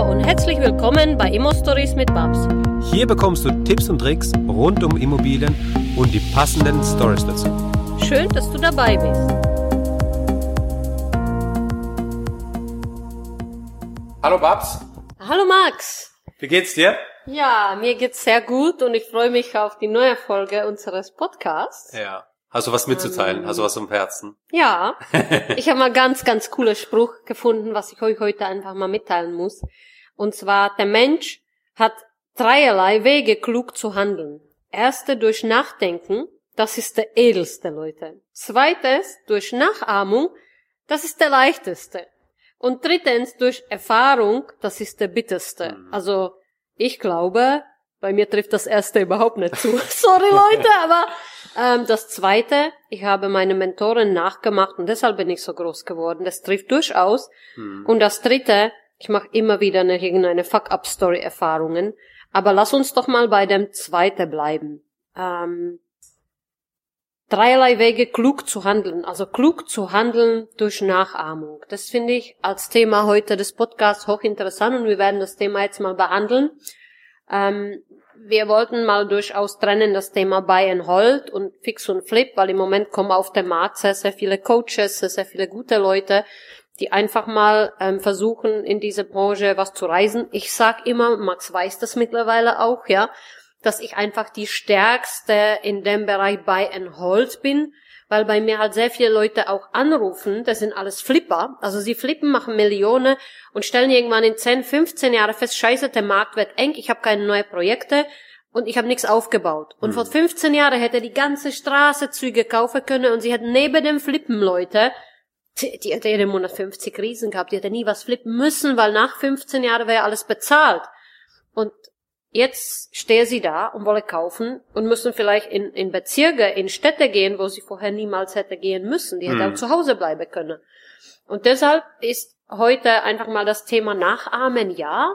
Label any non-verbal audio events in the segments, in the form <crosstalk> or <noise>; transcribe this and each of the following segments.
Hallo und herzlich willkommen bei Immo Stories mit Babs. Hier bekommst du Tipps und Tricks rund um Immobilien und die passenden Stories dazu. Schön, dass du dabei bist. Hallo Babs. Hallo Max. Wie geht's dir? Ja, mir geht's sehr gut und ich freue mich auf die neue Folge unseres Podcasts. Ja. Hast du was mitzuteilen? Hast du was im Herzen? Ja, <laughs> ich habe mal ganz, ganz cooler Spruch gefunden, was ich euch heute einfach mal mitteilen muss. Und zwar, der Mensch hat dreierlei Wege, klug zu handeln. Erste durch Nachdenken, das ist der edelste, Leute. Zweites durch Nachahmung, das ist der leichteste. Und drittens durch Erfahrung, das ist der bitterste. Mhm. Also, ich glaube, bei mir trifft das erste <laughs> überhaupt nicht zu. <laughs> Sorry Leute, aber ähm, das zweite, ich habe meine Mentorin nachgemacht und deshalb bin ich so groß geworden. Das trifft durchaus. Hm. Und das dritte, ich mache immer wieder eine, irgendeine Fuck-up-Story-Erfahrungen. Aber lass uns doch mal bei dem zweiten bleiben. Ähm, dreierlei Wege, klug zu handeln. Also klug zu handeln durch Nachahmung. Das finde ich als Thema heute des Podcasts hochinteressant und wir werden das Thema jetzt mal behandeln. Ähm, wir wollten mal durchaus trennen das Thema Buy and Hold und Fix und Flip, weil im Moment kommen auf den Markt sehr, sehr viele Coaches, sehr, sehr viele gute Leute, die einfach mal ähm, versuchen, in diese Branche was zu reisen. Ich sag immer, Max weiß das mittlerweile auch, ja, dass ich einfach die stärkste in dem Bereich Buy and Hold bin, weil bei mir halt sehr viele Leute auch anrufen, das sind alles Flipper, also sie flippen, machen Millionen und stellen irgendwann in 10, 15 Jahren fest, scheiße, der Markt wird eng, ich habe keine neuen Projekte und ich habe nichts aufgebaut. Und vor 15 Jahren hätte die ganze Straße Züge kaufen können und sie hätten neben dem Flippen Leute, die, die hätte jeden Monat 50 Riesen gehabt, die hätte nie was flippen müssen, weil nach 15 Jahren wäre alles bezahlt. Und jetzt stehe sie da und wolle kaufen und müssen vielleicht in, in Bezirke, in Städte gehen, wo sie vorher niemals hätte gehen müssen. Die hätte Hm. auch zu Hause bleiben können. Und deshalb ist heute einfach mal das Thema Nachahmen, ja.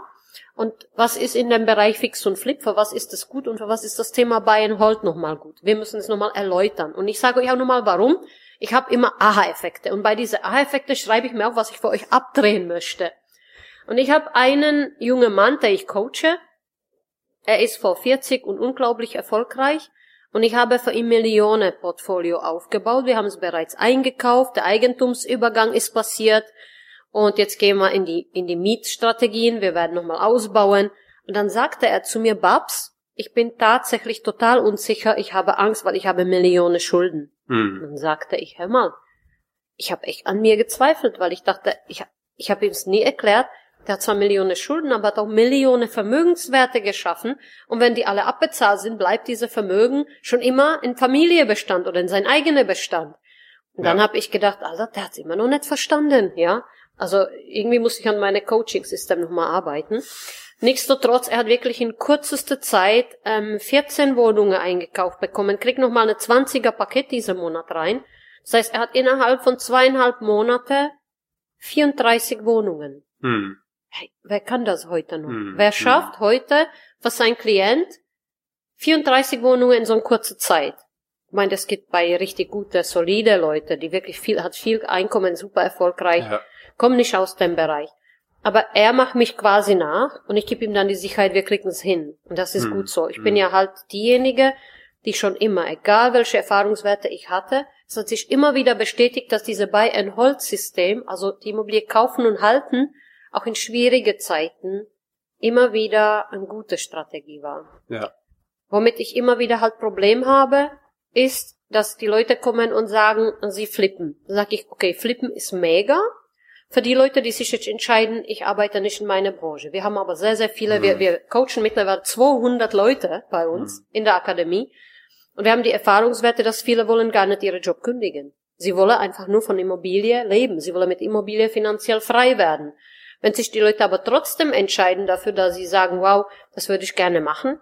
Und was ist in dem Bereich Fix und Flip? Für was ist das gut und für was ist das Thema Buy and Hold nochmal gut? Wir müssen es nochmal erläutern. Und ich sage euch auch nochmal warum. Ich habe immer Aha-Effekte. Und bei diesen Aha-Effekte schreibe ich mir auch, was ich für euch abdrehen möchte. Und ich habe einen jungen Mann, der ich coache. Er ist vor 40 und unglaublich erfolgreich. Und ich habe für ihn Millionen Portfolio aufgebaut. Wir haben es bereits eingekauft. Der Eigentumsübergang ist passiert. Und jetzt gehen wir in die, in die Mietstrategien. Wir werden nochmal ausbauen. Und dann sagte er zu mir, Babs, ich bin tatsächlich total unsicher. Ich habe Angst, weil ich habe Millionen Schulden. Hm. Dann sagte ich, hör mal, ich habe echt an mir gezweifelt, weil ich dachte, ich, ich habe ihm es nie erklärt, der hat zwar Millionen Schulden, aber hat auch Millionen Vermögenswerte geschaffen. Und wenn die alle abbezahlt sind, bleibt diese Vermögen schon immer in Familiebestand oder in sein eigener Bestand. Und dann Ja. habe ich gedacht, Alter, der hat's immer noch nicht verstanden, ja. Also irgendwie muss ich an meine Coaching-System nochmal arbeiten. Nichtsdestotrotz, er hat wirklich in kürzester Zeit ähm, 14 Wohnungen eingekauft bekommen, kriegt nochmal eine 20er Paket diesen Monat rein. Das heißt, er hat innerhalb von zweieinhalb Monate 34 Wohnungen. Hm. Hey, wer kann das heute noch? Hm, Wer hm. schafft heute für sein Klient 34 Wohnungen in so einer kurzen Zeit? Ich meine, das gibt bei richtig gute, solide Leute, die wirklich viel, hat viel Einkommen, super erfolgreich, Ja. kommen nicht aus dem Bereich. Aber er macht mich quasi nach und ich gebe ihm dann die Sicherheit, wir kriegen es hin. Und das ist Hm, gut so. Ich hm. bin ja halt diejenige, die schon immer, egal welche Erfahrungswerte ich hatte, es hat sich immer wieder bestätigt, dass diese Buy-and-Hold-System, also die Immobilie kaufen und halten, auch in schwierige Zeiten immer wieder eine gute Strategie war. Ja. Womit ich immer wieder halt Problem habe, ist, dass die Leute kommen und sagen, sie flippen. Dann sage ich, okay, flippen ist mega. Für die Leute, die sich jetzt entscheiden, ich arbeite nicht in meiner Branche. Wir haben aber sehr, sehr viele, wir, Mhm. wir coachen mittlerweile 200 Leute bei uns in der Akademie. Und wir haben die Erfahrungswerte, dass viele wollen gar nicht ihren Job kündigen. Sie wollen einfach nur von Immobilie leben. Sie wollen mit Immobilie finanziell frei werden. Wenn sich die Leute aber trotzdem entscheiden dafür, dass sie sagen, wow, das würde ich gerne machen,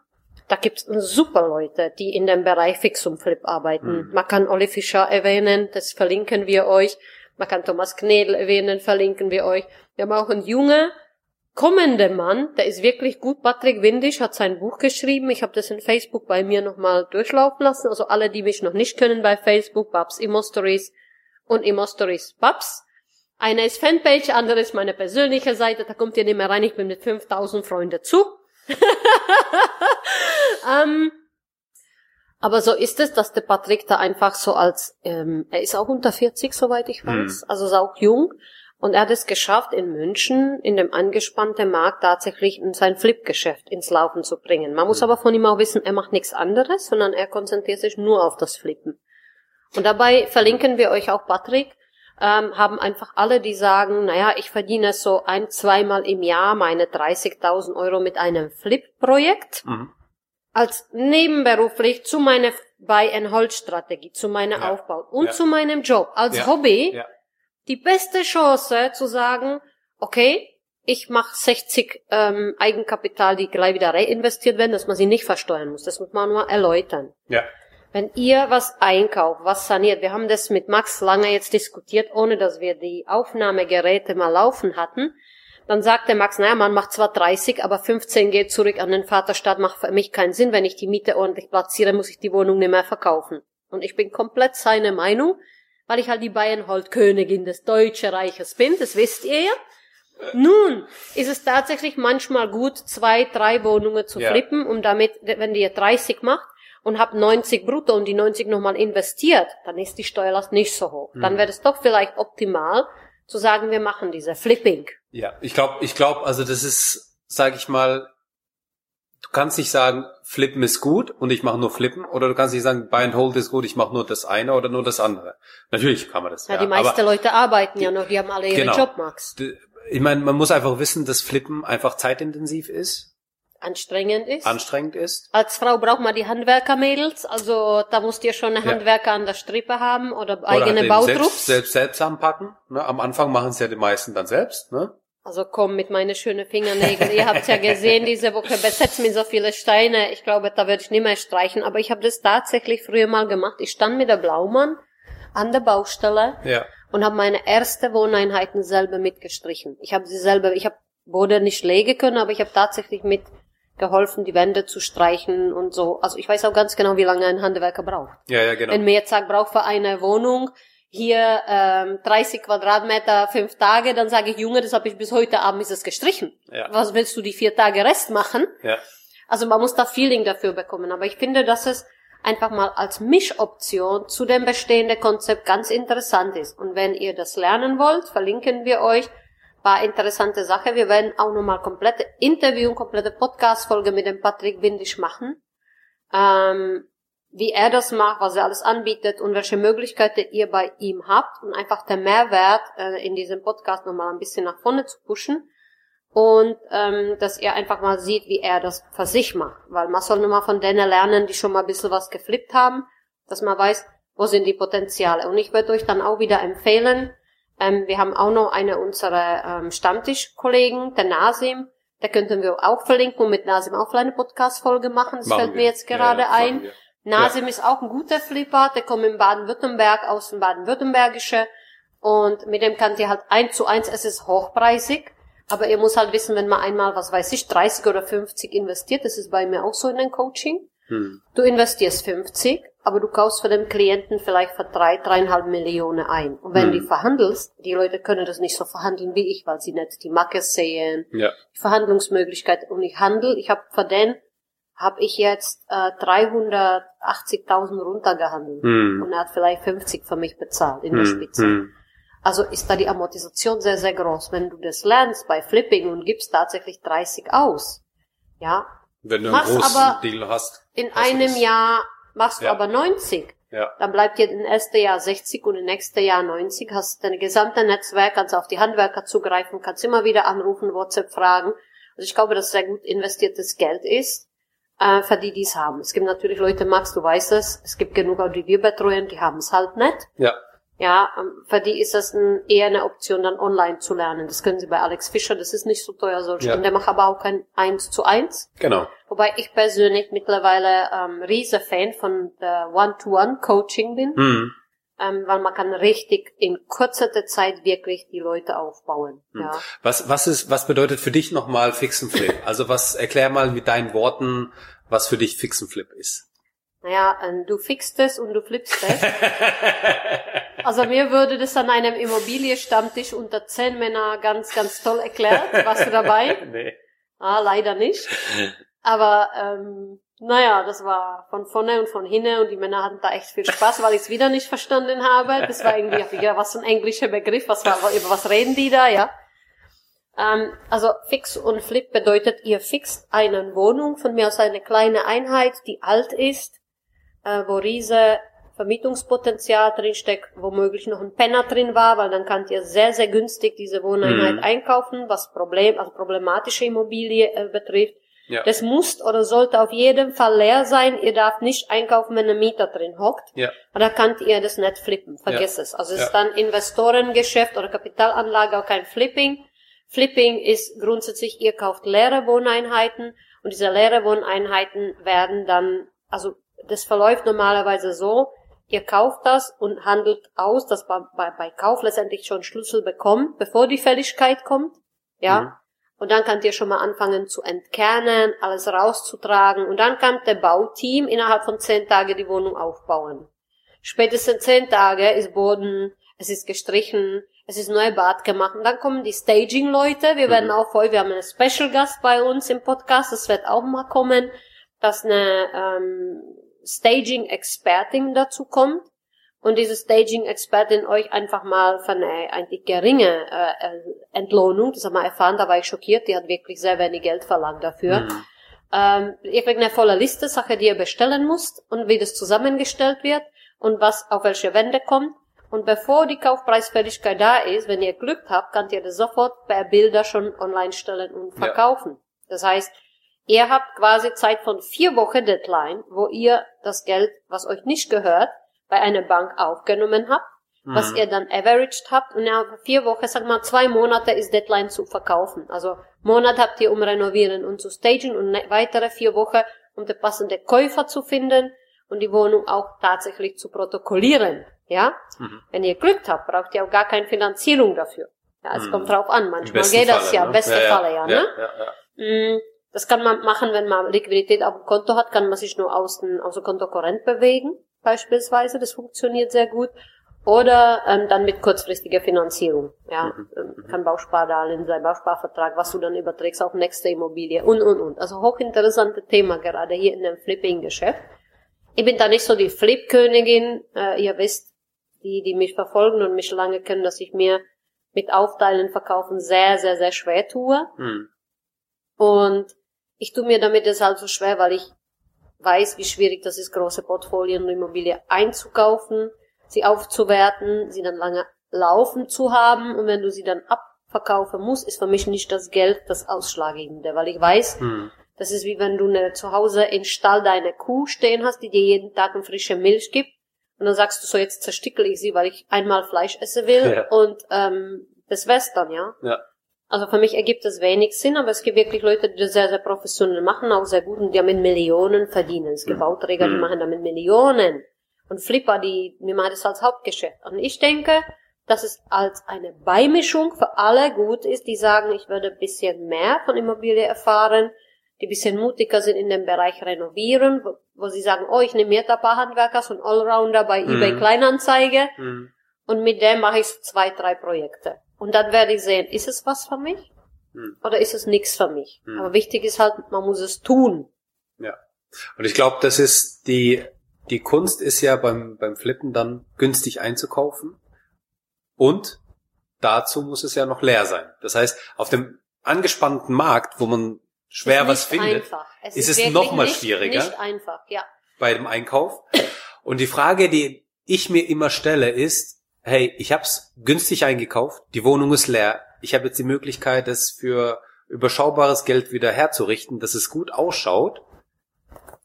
da gibt's super Leute, die in dem Bereich Fix und Flip arbeiten. Mhm. Man kann Olli Fischer erwähnen, das verlinken wir euch. Man kann Thomas Knedel erwähnen, verlinken wir euch. Wir haben auch einen jungen, kommender Mann, der ist wirklich gut. Patrick Windisch hat sein Buch geschrieben. Ich habe das in Facebook bei mir nochmal durchlaufen lassen. Also alle, die mich noch nicht kennen bei Facebook, Babs Immo Stories und Immo Stories Babs. Eine ist Fanpage, andere ist meine persönliche Seite, da kommt ihr nicht mehr rein, ich bin mit 5000 Freunden zu. <laughs> ähm, aber so ist es, dass der Patrick da einfach so als, ähm, er ist auch unter 40, soweit ich weiß, mhm. also ist auch jung. Und er hat es geschafft, in München, in dem angespannten Markt, tatsächlich sein Flip-Geschäft ins Laufen zu bringen. Man muss mhm. aber von ihm auch wissen, er macht nichts anderes, sondern er konzentriert sich nur auf das Flippen. Und dabei verlinken wir euch auch Patrick, ähm, haben einfach alle, die sagen, naja, ich verdiene so ein, zweimal im Jahr meine 30.000 Euro mit einem Flip-Projekt. Mhm als nebenberuflich zu meiner Buy-and-Hold-Strategie, zu meiner ja. Aufbau und ja. zu meinem Job als ja. Hobby die beste Chance zu sagen, okay, ich mache 60 ähm, Eigenkapital, die gleich wieder reinvestiert werden, dass man sie nicht versteuern muss. Das muss man nur erläutern. Ja. Wenn ihr was einkauft, was saniert, wir haben das mit Max lange jetzt diskutiert, ohne dass wir die Aufnahmegeräte mal laufen hatten, dann sagt der Max, naja, man macht zwar 30, aber 15 geht zurück an den Vaterstaat, macht für mich keinen Sinn. Wenn ich die Miete ordentlich platziere, muss ich die Wohnung nicht mehr verkaufen. Und ich bin komplett seine Meinung, weil ich halt die Bayernhold-Königin des Deutschen Reiches bin, das wisst ihr ja. Nun ist es tatsächlich manchmal gut, zwei, drei Wohnungen zu ja. flippen, um damit, wenn ihr 30 macht und habt 90 brutto und die 90 nochmal investiert, dann ist die Steuerlast nicht so hoch. Mhm. Dann wäre es doch vielleicht optimal, zu sagen, wir machen diese Flipping. Ja, ich glaube, ich glaube, also das ist, sage ich mal, du kannst nicht sagen, Flippen ist gut und ich mache nur Flippen, oder du kannst nicht sagen, Buy and Hold ist gut, ich mache nur das eine oder nur das andere. Natürlich kann man das. Ja, ja die meisten Leute arbeiten ja noch, die haben alle ihre genau, Jobmax. Ich meine, man muss einfach wissen, dass Flippen einfach zeitintensiv ist anstrengend ist. Anstrengend ist. Als Frau braucht man die Handwerkermädels, also da musst ihr schon eine Handwerker ja. an der Strippe haben oder, oder eigene halt Bautrupps. Selbst, selbst, selbst anpacken. Ne? Am Anfang machen es ja die meisten dann selbst. Ne? Also komm mit meinen schönen Fingernägeln. ihr habt ja gesehen, diese Woche besetzt mir so viele Steine. Ich glaube, da würde ich nicht mehr streichen. Aber ich habe das tatsächlich früher mal gemacht. Ich stand mit der Blaumann an der Baustelle ja. und habe meine erste Wohneinheiten selber mitgestrichen. Ich habe sie selber, ich habe Boden nicht legen können, aber ich habe tatsächlich mit geholfen, die Wände zu streichen und so. Also ich weiß auch ganz genau, wie lange ein Handwerker braucht. Ja, ja, genau. Wenn mir jetzt sagt, braucht für eine Wohnung hier ähm, 30 Quadratmeter, fünf Tage, dann sage ich, Junge, das habe ich bis heute Abend ist es gestrichen. Ja. Was willst du die vier Tage Rest machen? Ja. Also man muss da Feeling dafür bekommen. Aber ich finde, dass es einfach mal als Mischoption zu dem bestehenden Konzept ganz interessant ist. Und wenn ihr das lernen wollt, verlinken wir euch war interessante Sache. Wir werden auch nochmal komplette Interview, komplette Podcast-Folge mit dem Patrick Windisch machen. Ähm, wie er das macht, was er alles anbietet und welche Möglichkeiten ihr bei ihm habt und einfach der Mehrwert äh, in diesem Podcast nochmal ein bisschen nach vorne zu pushen und ähm, dass ihr einfach mal seht, wie er das für sich macht. Weil man soll nur mal von denen lernen, die schon mal ein bisschen was geflippt haben, dass man weiß, wo sind die Potenziale. Und ich würde euch dann auch wieder empfehlen, ähm, wir haben auch noch eine unserer ähm, Stammtischkollegen, der Nasim. Da könnten wir auch verlinken und mit Nasim auch eine Podcast-Folge machen. Das machen fällt wir. mir jetzt gerade ja, ein. Nasim ja. ist auch ein guter Flipper. Der kommt in Baden-Württemberg aus dem Baden-Württembergische. Und mit dem könnt ihr halt eins zu eins, es ist hochpreisig. Aber ihr muss halt wissen, wenn man einmal, was weiß ich, 30 oder 50 investiert, das ist bei mir auch so in den Coaching. Hm. Du investierst 50 aber du kaufst für den Klienten vielleicht für drei, dreieinhalb Millionen ein. Und wenn hm. du verhandelst, die Leute können das nicht so verhandeln wie ich, weil sie nicht die Macke sehen, ja. die Verhandlungsmöglichkeit. Und ich handel, ich habe für den, habe ich jetzt äh, 380.000 runtergehandelt. Hm. Und er hat vielleicht 50 für mich bezahlt in der hm. Spitze. Hm. Also ist da die Amortisation sehr, sehr groß. Wenn du das lernst bei Flipping und gibst tatsächlich 30 aus, ja, wenn du einen großen Deal hast. In hast einem Jahr machst du aber 90. Ja. Dann bleibt dir im ersten Jahr 60 und im nächsten Jahr 90, hast dein gesamte Netzwerk, kannst auf die Handwerker zugreifen, kannst immer wieder anrufen, WhatsApp fragen. Also ich glaube, dass sehr gut investiertes Geld ist, äh, für die, die es haben. Es gibt natürlich Leute, Max, du weißt es, es gibt genug, auch die wir betreuen, die haben es halt nicht. Ja. Ja, ähm, für die ist das ein, eher eine Option, dann online zu lernen. Das können sie bei Alex Fischer, das ist nicht so teuer, solche. Ja. Und der macht aber auch kein eins zu eins. Genau. Wobei ich persönlich mittlerweile ähm, riese Fan von der One-to-One-Coaching bin. Mhm. Ähm, weil man kann richtig in kurzer Zeit wirklich die Leute aufbauen. Mhm. Ja. Was, was ist, was bedeutet für dich nochmal Fix and Flip? Also was, erklär mal mit deinen Worten, was für dich Fix and Flip ist. Naja, ähm, du fixst es und du flippst es. <laughs> Also mir würde das an einem Immobilienstammtisch unter zehn Männer ganz, ganz toll erklärt. Warst du dabei? <laughs> nee. Ah, leider nicht. Aber ähm, naja, das war von vorne und von hinten und die Männer hatten da echt viel Spaß, weil ich es wieder nicht verstanden habe. Das war irgendwie, ja, was ein englischer Begriff, was war, über was reden die da, ja? Ähm, also Fix und Flip bedeutet, ihr fixt eine Wohnung, von mir aus eine kleine Einheit, die alt ist, äh, wo riese Vermietungspotenzial drinsteckt, womöglich noch ein Penner drin war, weil dann könnt ihr sehr, sehr günstig diese Wohneinheit Mhm. einkaufen, was Problem, also problematische Immobilie äh, betrifft. Ja. Das muss oder sollte auf jeden Fall leer sein. Ihr darf nicht einkaufen, wenn ein Mieter drin hockt. Ja. Oder könnt ihr das nicht flippen. Vergesst es. Also es Ja. ist dann Investorengeschäft oder Kapitalanlage, auch kein Flipping. Flipping ist grundsätzlich, ihr kauft leere Wohneinheiten und diese leere Wohneinheiten werden dann, also das verläuft normalerweise so, ihr kauft das und handelt aus, dass bei, bei, bei Kauf letztendlich schon Schlüssel bekommt, bevor die Fälligkeit kommt. Ja. Mhm. Und dann könnt ihr schon mal anfangen zu entkernen, alles rauszutragen. Und dann kann der Bauteam innerhalb von zehn Tagen die Wohnung aufbauen. Spätestens zehn Tage ist Boden, es ist gestrichen, es ist neu Bad gemacht. Und dann kommen die Staging-Leute. Wir werden Mhm. auch heute, wir haben einen Special-Gast bei uns im Podcast, das wird auch mal kommen, dass eine ähm, Staging-Expertin dazu kommt und diese Staging-Expertin euch einfach mal von einer eigentlich geringe äh, Entlohnung, das haben wir erfahren, da war ich schockiert, die hat wirklich sehr wenig Geld verlangt dafür. Mhm. Ähm, ihr kriegt eine volle Liste, Sache, die ihr bestellen müsst und wie das zusammengestellt wird und was auf welche Wände kommt. Und bevor die Kaufpreisfälligkeit da ist, wenn ihr Glück habt, könnt ihr das sofort per Bilder schon online stellen und Ja. verkaufen. Das heißt, ihr habt quasi Zeit von vier Wochen Deadline, wo ihr das Geld, was euch nicht gehört, bei einer Bank aufgenommen habt, was Mhm. ihr dann averaged habt und ja, vier Wochen, sag mal zwei Monate ist Deadline zu verkaufen. Also Monat habt ihr um renovieren und zu stagen und ne- weitere vier Wochen, um den passenden Käufer zu finden und die Wohnung auch tatsächlich zu protokollieren. Ja? Mhm. Wenn ihr Glück habt, braucht ihr auch gar keine Finanzierung dafür. Ja, es Mhm. kommt drauf an. Manchmal geht das Falle, ja, ne? beste Falle ja, ne? Ja, ja. Mm, Das kann man machen, wenn man Liquidität auf dem Konto hat, kann man sich nur aus dem, aus dem Konto Korrent bewegen, beispielsweise. Das funktioniert sehr gut. Oder ähm, dann mit kurzfristiger Finanzierung. Ja, Mhm, ähm, kann Bauspardarlehen sein, Bausparvertrag, was du dann überträgst auf nächste Immobilie und, und, und. Also hochinteressantes Thema gerade hier in dem Flipping-Geschäft. Ich bin da nicht so die Flip-Königin. Äh, ihr wisst, die, die mich verfolgen und mich lange kennen, dass ich mir mit Aufteilen, Verkaufen sehr, sehr, sehr schwer tue. Mhm. Und ich tue mir damit deshalb so schwer, weil ich weiß, wie schwierig das ist, große Portfolien und Immobilie einzukaufen, sie aufzuwerten, sie dann lange laufen zu haben. Und wenn du sie dann abverkaufen musst, ist für mich nicht das Geld das Ausschlaggebende, weil ich weiß, Mhm. das ist wie wenn du eine, zu Hause in Stall deine Kuh stehen hast, die dir jeden Tag eine frische Milch gibt. Und dann sagst du so, jetzt zerstickel ich sie, weil ich einmal Fleisch essen will. Ja. Und ähm, das wär's dann, ja. Ja. Also für mich ergibt das wenig Sinn, aber es gibt wirklich Leute, die das sehr, sehr professionell machen, auch sehr gut und die damit Millionen verdienen. Es gibt Mhm. Bauträger, die Mhm. machen damit Millionen. Und Flipper, die, die machen das als Hauptgeschäft. Und ich denke, dass es als eine Beimischung für alle gut ist, die sagen, ich würde ein bisschen mehr von Immobilie erfahren, die ein bisschen mutiger sind in dem Bereich renovieren, wo, wo sie sagen, oh, ich nehme mir da ein paar Handwerker, so ein Allrounder bei Mhm. eBay Kleinanzeige Mhm. und mit dem mache ich so zwei, drei Projekte. Und dann werde ich sehen, ist es was für mich Mhm. oder ist es nichts für mich? Mhm. Aber wichtig ist halt, man muss es tun. Ja. Und ich glaube, das ist die, die Kunst ist ja beim, beim Flippen dann günstig einzukaufen. Und dazu muss es ja noch leer sein. Das heißt, auf dem angespannten Markt, wo man schwer was findet. Es ist es noch mal nicht, schwieriger? Nicht einfach, ja. bei dem Einkauf. Und die Frage, die ich mir immer stelle, ist, hey, ich hab's günstig eingekauft, die Wohnung ist leer, ich habe jetzt die Möglichkeit, es für überschaubares Geld wieder herzurichten, dass es gut ausschaut,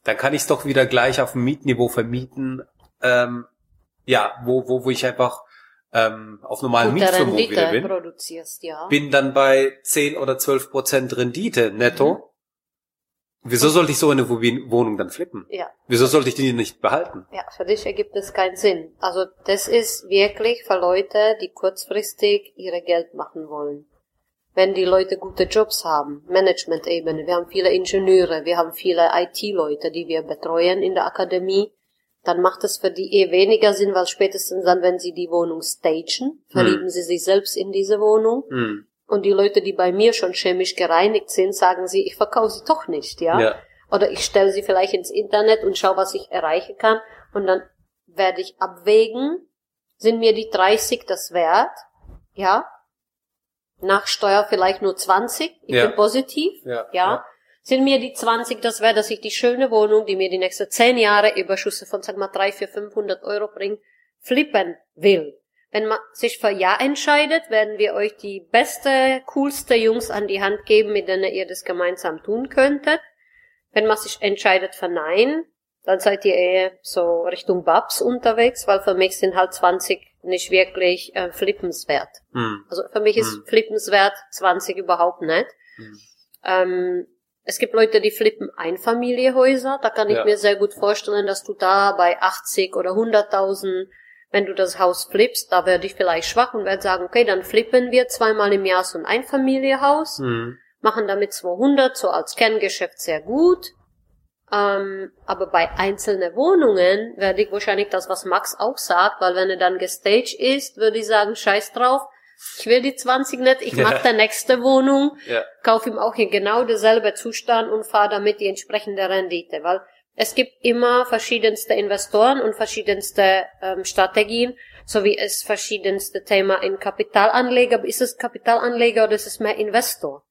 dann kann ich es doch wieder gleich auf dem Mietniveau vermieten, ähm, ja, wo, wo, wo ich einfach ähm, auf normalen Mietvermögen wieder bin. produzierst, ja. Bin dann bei 10 oder 12 Prozent Rendite netto. Mhm. Wieso sollte ich so eine Wohnung dann flippen? Ja, Wieso sollte ich die nicht behalten? ja, für dich ergibt es keinen Sinn. Also das ist wirklich für Leute, die kurzfristig ihre Geld machen wollen. Wenn die Leute gute Jobs haben, Management-Ebene, wir haben viele Ingenieure, wir haben viele IT-Leute, die wir betreuen in der Akademie. dann macht es für die eh weniger Sinn, weil spätestens dann, wenn sie die Wohnung stagen, verlieben hm. sie sich selbst in diese Wohnung. Hm. Und die Leute, die bei mir schon chemisch gereinigt sind, sagen sie, ich verkaufe sie doch nicht, ja. ja. Oder ich stelle sie vielleicht ins Internet und schaue, was ich erreichen kann. Und dann werde ich abwägen, sind mir die 30 das wert? Ja. Nach Steuer vielleicht nur 20. Ich ja. bin positiv. Ja. ja. ja. Sind mir die 20 das wert, dass ich die schöne Wohnung, die mir die nächsten 10 Jahre Überschüsse von, sag mal, 3, 4, 500 Euro bringt, flippen will? Wenn man sich für Ja entscheidet, werden wir euch die beste, coolste Jungs an die Hand geben, mit denen ihr das gemeinsam tun könntet. Wenn man sich entscheidet für Nein, dann seid ihr eher so Richtung Babs unterwegs, weil für mich sind halt 20 nicht wirklich äh, flippenswert. Mm. Also für mich ist mm. flippenswert 20 überhaupt nicht. Mm. Ähm, es gibt Leute, die flippen Einfamiliehäuser. Da kann ich ja. mir sehr gut vorstellen, dass du da bei 80 oder 100.000, wenn du das Haus flippst, da werde ich vielleicht schwach und werde sagen, okay, dann flippen wir zweimal im Jahr so ein Einfamilienhaus, mhm. machen damit 200 so als Kerngeschäft sehr gut ähm, aber bei einzelnen Wohnungen werde ich wahrscheinlich das, was Max auch sagt, weil wenn er dann gestaged ist, würde ich sagen, scheiß drauf. Ich will die 20 nicht, ich mache <laughs> ja. nächste Wohnung, ja. kaufe ihm auch hier genau derselbe Zustand und fahre damit die entsprechende Rendite, weil es gibt immer verschiedenste Investoren und verschiedenste ähm, Strategien, so wie es verschiedenste Thema in Kapitalanleger. Ist es Kapitalanleger oder ist es mehr Investor?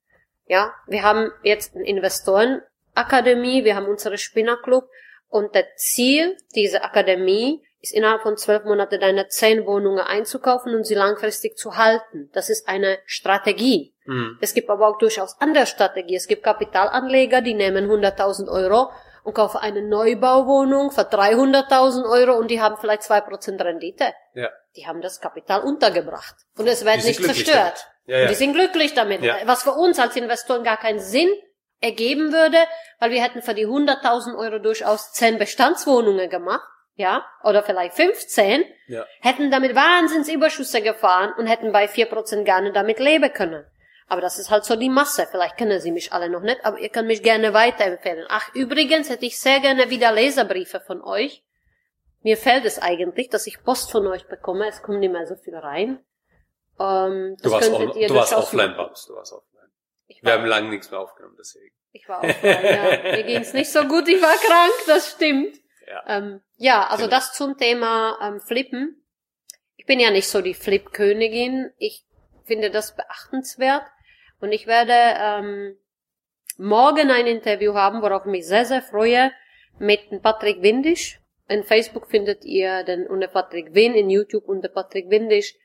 Ja, wir haben jetzt einen Investoren Akademie, wir haben unsere Spinnerclub und das Ziel dieser Akademie ist innerhalb von zwölf Monaten deine zehn Wohnungen einzukaufen und sie langfristig zu halten. Das ist eine Strategie. Mhm. Es gibt aber auch durchaus andere Strategien. Es gibt Kapitalanleger, die nehmen 100.000 Euro und kaufen eine Neubauwohnung für 300.000 Euro und die haben vielleicht zwei Prozent Rendite. Ja. Die haben das Kapital untergebracht und es wird nicht zerstört. Ja, ja. die sind glücklich damit. Ja. Was für uns als Investoren gar keinen Sinn ergeben würde, weil wir hätten für die 100.000 Euro durchaus 10 Bestandswohnungen gemacht, ja, oder vielleicht 15, ja. hätten damit Wahnsinnsüberschüsse gefahren und hätten bei 4% gerne damit leben können. Aber das ist halt so die Masse. Vielleicht kennen Sie mich alle noch nicht, aber ihr könnt mich gerne weiterempfehlen. Ach, übrigens hätte ich sehr gerne wieder Leserbriefe von euch. Mir fällt es eigentlich, dass ich Post von euch bekomme. Es kommt nicht mehr so viel rein. Ähm, du warst, on, du warst offline, Babs. Du warst offline. Wir haben lange nichts mehr aufgenommen, deswegen. Ich war auch ja. Mir <laughs> ging's nicht so gut, ich war krank, das stimmt. Ja, ähm, ja also genau. das zum Thema ähm, Flippen. Ich bin ja nicht so die Flip-Königin. Ich finde das beachtenswert. Und ich werde ähm, morgen ein Interview haben, worauf ich mich sehr, sehr freue, mit Patrick Windisch. In Facebook findet ihr den unter Patrick Win, in YouTube unter Patrick Windisch.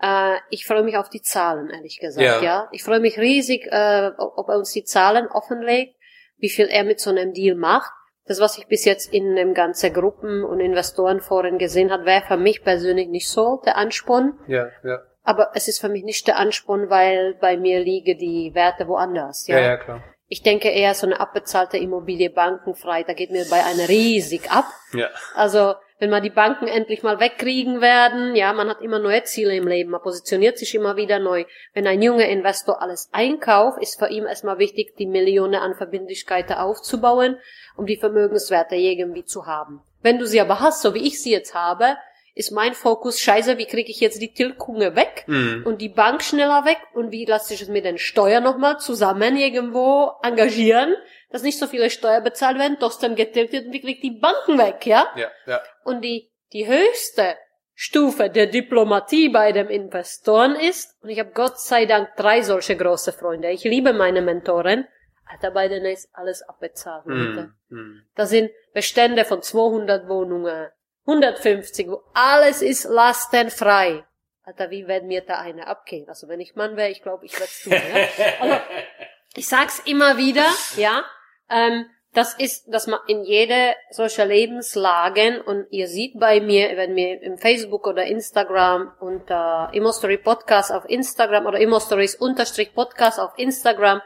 Äh, ich freue mich auf die Zahlen, ehrlich gesagt, ja. ja. Ich freue mich riesig, äh, ob er uns die Zahlen offenlegt, wie viel er mit so einem Deal macht. Das, was ich bis jetzt in dem ganzen Gruppen- und Investorenforen gesehen hat, wäre für mich persönlich nicht so der Ansporn. Ja, ja. Aber es ist für mich nicht der Ansporn, weil bei mir liege die Werte woanders. Ja, ja, ja klar. Ich denke eher so eine abbezahlte Immobilie bankenfrei, da geht mir bei einer riesig ab. Ja. Also wenn wir die Banken endlich mal wegkriegen werden, ja, man hat immer neue Ziele im Leben, man positioniert sich immer wieder neu. Wenn ein junger Investor alles einkauft, ist für ihn erstmal wichtig, die Millionen an Verbindlichkeiten aufzubauen, um die Vermögenswerte irgendwie zu haben. Wenn du sie aber hast, so wie ich sie jetzt habe, ist mein Fokus, scheiße, wie kriege ich jetzt die Tilkunge weg mhm. und die Bank schneller weg und wie lasse ich es mit den Steuern nochmal zusammen irgendwo engagieren, dass nicht so viele Steuern bezahlt werden, trotzdem getilgt wird und wie kriege ich die Banken weg, ja? Ja, ja. Und die, die höchste Stufe der Diplomatie bei dem Investoren ist, und ich habe Gott sei Dank drei solche große Freunde. Ich liebe meine Mentoren, Alter, bei denen ist alles abbezahlt. Mm, mm. Da sind Bestände von 200 Wohnungen, 150, wo alles ist lastenfrei. Alter, wie werden mir da eine abgehen? Also wenn ich Mann wäre, ich glaube, ich werde es tun. Ja? Also, ich sag's immer wieder, ja. Ähm, das ist, dass man in jede solcher Lebenslagen und ihr seht bei mir, wenn mir im Facebook oder Instagram unter Immostory Podcast auf Instagram oder Immostories unterstrich Podcast auf Instagram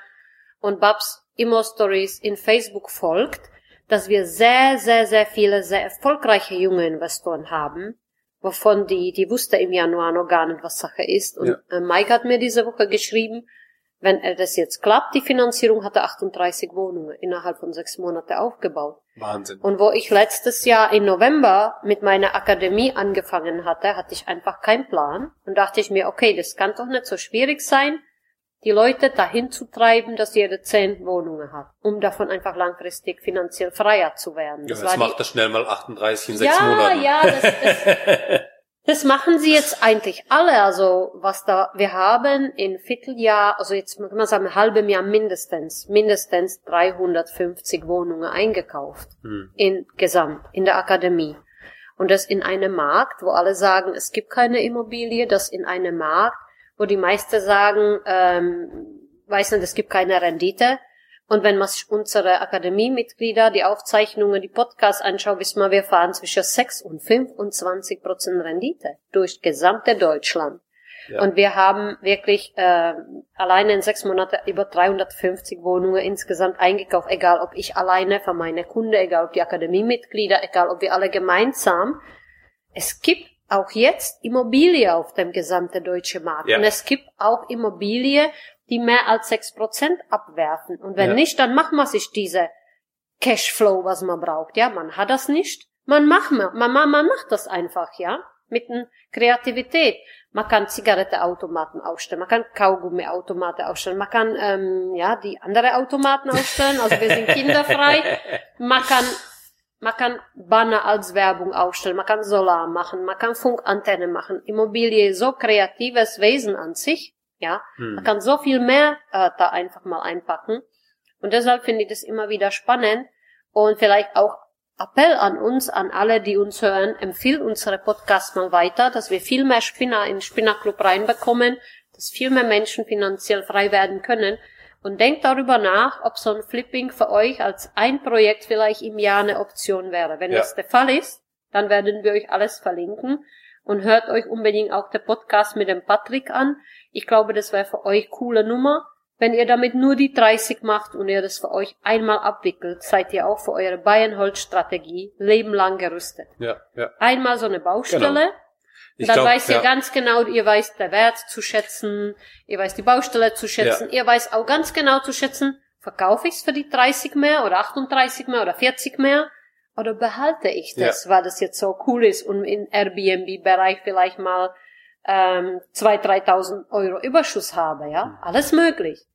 und Babs Immostories in Facebook folgt, dass wir sehr, sehr, sehr viele sehr erfolgreiche junge Investoren haben, wovon die, die wusste im Januar noch gar nicht, was Sache ist. Und ja. Äh, Mike hat mir diese Woche geschrieben, Wenn er das jetzt klappt, die Finanzierung hat er 38 Wohnungen innerhalb von sechs Monaten aufgebaut. Wahnsinn. Und wo ich letztes Jahr im November mit meiner Akademie angefangen hatte, hatte ich einfach keinen Plan und dachte ich mir, okay, das kann doch nicht so schwierig sein, die Leute dahin zu treiben, dass jeder zehn Wohnungen hat, um davon einfach langfristig finanziell freier zu werden. Ja, Das das war macht das schnell mal 38 in sechs ja, Monaten. ja, das, das, <laughs> das machen sie jetzt eigentlich alle. Also was da wir haben in Vierteljahr, also jetzt kann man sagen, im halben Jahr mindestens, mindestens 350 Wohnungen eingekauft Hm. in Gesamt in der Akademie. Und das in einem Markt, wo alle sagen, es gibt keine Immobilie, das in einem Markt, wo die meisten sagen, ähm, weiß nicht, es gibt keine Rendite. Und wenn man sich unsere Akademiemitglieder, die Aufzeichnungen, die Podcasts anschaut, wissen wir, wir fahren zwischen 6 und 25 Prozent Rendite durch gesamte Deutschland. Ja. Und wir haben wirklich äh, alleine in sechs Monaten über 350 Wohnungen insgesamt eingekauft, egal ob ich alleine für meine Kunden, egal ob die Akademiemitglieder, egal ob wir alle gemeinsam. Es gibt auch jetzt Immobilie auf dem gesamten deutschen Markt. Ja. Und es gibt auch Immobilie, die mehr als sechs Prozent abwerfen. Und wenn Ja. nicht, dann macht man sich diese Cashflow, was man braucht. Ja, man hat das nicht. Man macht, man, man, man macht das einfach, ja. Mit Kreativität. Man kann Zigarettenautomaten aufstellen, man kann Kaugummiautomaten aufstellen, man kann, ähm, ja, die andere Automaten aufstellen. Also wir sind kinderfrei. <laughs> Man kann, man kann Banner als Werbung aufstellen, man kann Solar machen, man kann Funkantenne machen. Immobilie, so kreatives Wesen an sich, ja. Man Hm. kann so viel mehr äh, da einfach mal einpacken. Und deshalb finde ich das immer wieder spannend und vielleicht auch Appell an uns, an alle, die uns hören, empfiehlt unsere Podcast mal weiter, dass wir viel mehr Spinner in den Spinnerclub reinbekommen, dass viel mehr Menschen finanziell frei werden können. Und denkt darüber nach, ob so ein Flipping für euch als ein Projekt vielleicht im Jahr eine Option wäre. Wenn Ja. das der Fall ist, dann werden wir euch alles verlinken und hört euch unbedingt auch der Podcast mit dem Patrick an. Ich glaube, das wäre für euch coole Nummer. Wenn ihr damit nur die 30 macht und ihr das für euch einmal abwickelt, seid ihr auch für eure Bayernholz-Strategie lebenlang gerüstet. Ja, ja. Einmal so eine Baustelle, Genau. Ich dann glaub, weiß ihr ja. ganz genau, ihr weiß der Wert zu schätzen, ihr weiß die Baustelle zu schätzen, ihr weiß auch ganz genau zu schätzen, verkaufe ich es für die 30 mehr oder 38 mehr oder 40 mehr oder behalte ich das, weil das jetzt so cool ist und im Airbnb-Bereich vielleicht mal ähm, 2.000, 3.000 Euro Überschuss habe, ja, Hm. alles möglich.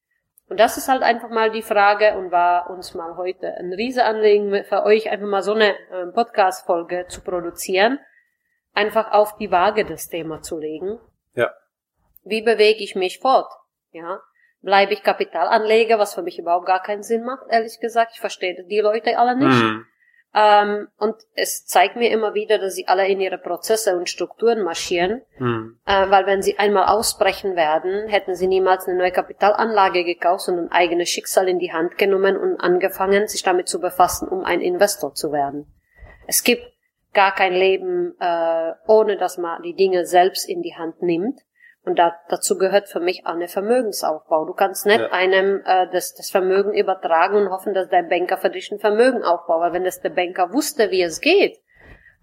Und das ist halt einfach mal die Frage und war uns mal heute ein Riesenanliegen für euch, einfach mal so eine ähm, Podcast-Folge zu produzieren, einfach auf die Waage das Thema zu legen. Ja. Wie bewege ich mich fort? Ja. Bleibe ich Kapitalanleger, was für mich überhaupt gar keinen Sinn macht, ehrlich gesagt. Ich verstehe die Leute alle nicht. Hm. Ähm, und es zeigt mir immer wieder, dass sie alle in ihre Prozesse und Strukturen marschieren, Hm. äh, weil wenn sie einmal ausbrechen werden, hätten sie niemals eine neue Kapitalanlage gekauft, sondern ein eigenes Schicksal in die Hand genommen und angefangen, sich damit zu befassen, um ein Investor zu werden. Es gibt gar kein Leben, äh, ohne dass man die Dinge selbst in die Hand nimmt. Und da, dazu gehört für mich auch eine Vermögensaufbau. Du kannst nicht Ja. einem äh, das, das Vermögen übertragen und hoffen, dass der Banker für dich ein Vermögen aufbaut. Weil wenn das der Banker wusste, wie es geht,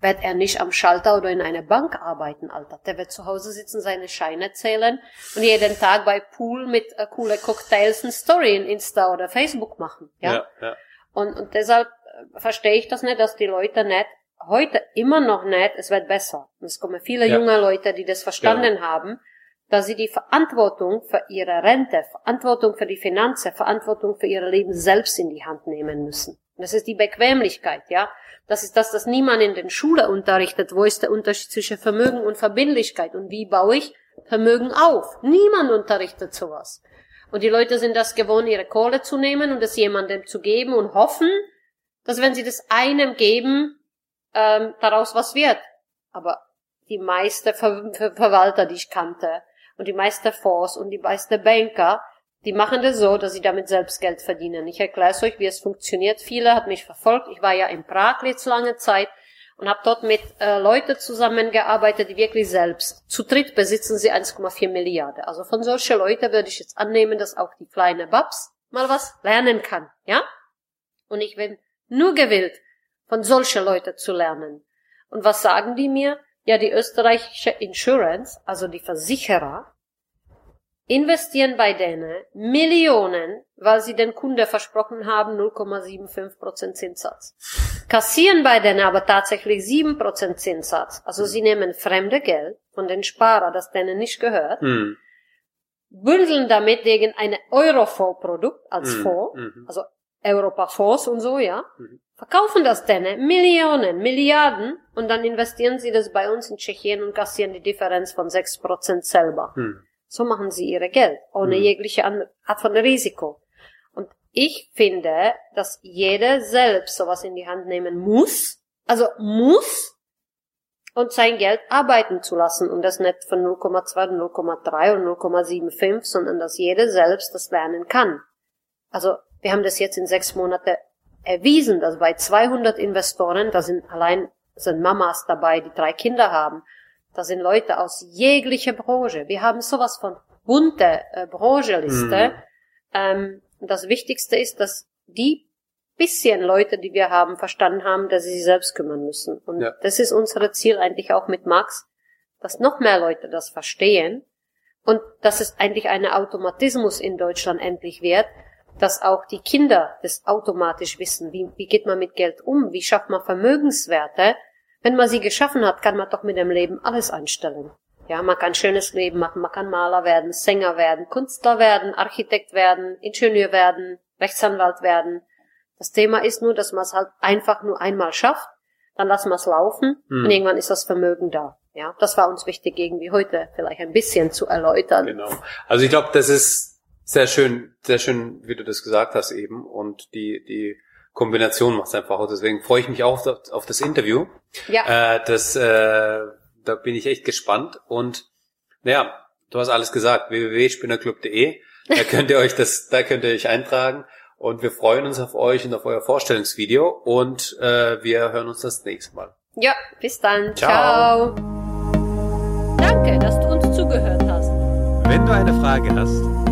wird er nicht am Schalter oder in einer Bank arbeiten, Alter. Der wird zu Hause sitzen, seine Scheine zählen und jeden Tag bei Pool mit äh, coole Cocktails eine Story in Insta oder Facebook machen. Ja. Ja, ja. Und, und deshalb äh, verstehe ich das nicht, dass die Leute nicht, heute immer noch nicht, es wird besser. Und es kommen viele Ja. junge Leute, die das verstanden haben, dass sie die Verantwortung für ihre Rente, Verantwortung für die Finanzen, Verantwortung für ihr Leben selbst in die Hand nehmen müssen. Und das ist die Bequemlichkeit, ja. Das ist das, das niemand in den Schule unterrichtet. Wo ist der Unterschied zwischen Vermögen und Verbindlichkeit? Und wie baue ich Vermögen auf? Niemand unterrichtet sowas. Und die Leute sind das gewohnt, ihre Kohle zu nehmen und es jemandem zu geben und hoffen, dass wenn sie das einem geben, ähm, daraus was wird. Aber die meisten Ver Ver Verwalter, die ich kannte, und die meisten Fonds und die meisten Banker, die machen das so, dass sie damit selbst Geld verdienen. Ich erkläre es euch, wie es funktioniert. Viele hat mich verfolgt. Ich war ja in Prag jetzt lange Zeit und habe dort mit äh, Leuten zusammengearbeitet, die wirklich selbst zu dritt besitzen sie 1,4 Milliarden. Also von solchen Leuten würde ich jetzt annehmen, dass auch die kleine Babs mal was lernen kann, ja? Und ich bin nur gewillt, von solchen Leuten zu lernen. Und was sagen die mir? Ja, die österreichische Insurance, also die Versicherer, investieren bei denen Millionen, weil sie den Kunde versprochen haben 0,75% Zinssatz. Kassieren bei denen aber tatsächlich 7% Zinssatz. Also sie nehmen fremde Geld von den Sparer, das denen nicht gehört, Hm. bündeln damit gegen eine Eurofonds-Produkt als Mhm. Fonds, Mhm. also Europa-Fonds und so, ja, Mhm. Verkaufen das denen Millionen, Milliarden und dann investieren sie das bei uns in Tschechien und kassieren die Differenz von 6% selber. Hm. So machen sie ihre Geld, ohne Mhm. jegliche Art von Risiko. Und ich finde, dass jeder selbst sowas in die Hand nehmen muss, also muss, und sein Geld arbeiten zu lassen und das nicht von 0,2, 0,3 und 0,75, sondern dass jeder selbst das lernen kann. Also wir haben das jetzt in sechs Monate erwiesen, dass bei 200 Investoren, da sind allein sind Mamas dabei, die drei Kinder haben, da sind Leute aus jeglicher Branche. Wir haben sowas von bunte äh, Brancheliste. Mhm. Ähm, das Wichtigste ist, dass die bisschen Leute, die wir haben, verstanden haben, dass sie sich selbst kümmern müssen. Und Ja. das ist unser Ziel eigentlich auch mit Max, dass noch mehr Leute das verstehen und dass es eigentlich ein Automatismus in Deutschland endlich wird, dass auch die Kinder das automatisch wissen. Wie, wie geht man mit Geld um? Wie schafft man Vermögenswerte? Wenn man sie geschaffen hat, kann man doch mit dem Leben alles einstellen. Ja, man kann schönes Leben machen, man kann Maler werden, Sänger werden, Künstler werden, Architekt werden, Ingenieur werden, Rechtsanwalt werden. Das Thema ist nur, dass man es halt einfach nur einmal schafft, dann lassen wir es laufen Hm. und irgendwann ist das Vermögen da. Ja, das war uns wichtig, irgendwie heute vielleicht ein bisschen zu erläutern. Genau. Also ich glaube, das ist sehr schön, sehr schön, wie du das gesagt hast eben. Und die, die Kombination macht es einfach auch. Deswegen freue ich mich auch auf das, auf das Interview. Ja, Äh, das, äh, da bin ich echt gespannt. Und naja, du hast alles gesagt. www.spinnerclub.de. Da <laughs> könnt ihr euch das, da könnt ihr euch eintragen. Und wir freuen uns auf euch und auf euer Vorstellungsvideo. Und äh, wir hören uns das nächste Mal. ja, bis dann. Ciao. Ciao. Danke, dass du uns zugehört hast. Wenn du eine Frage hast,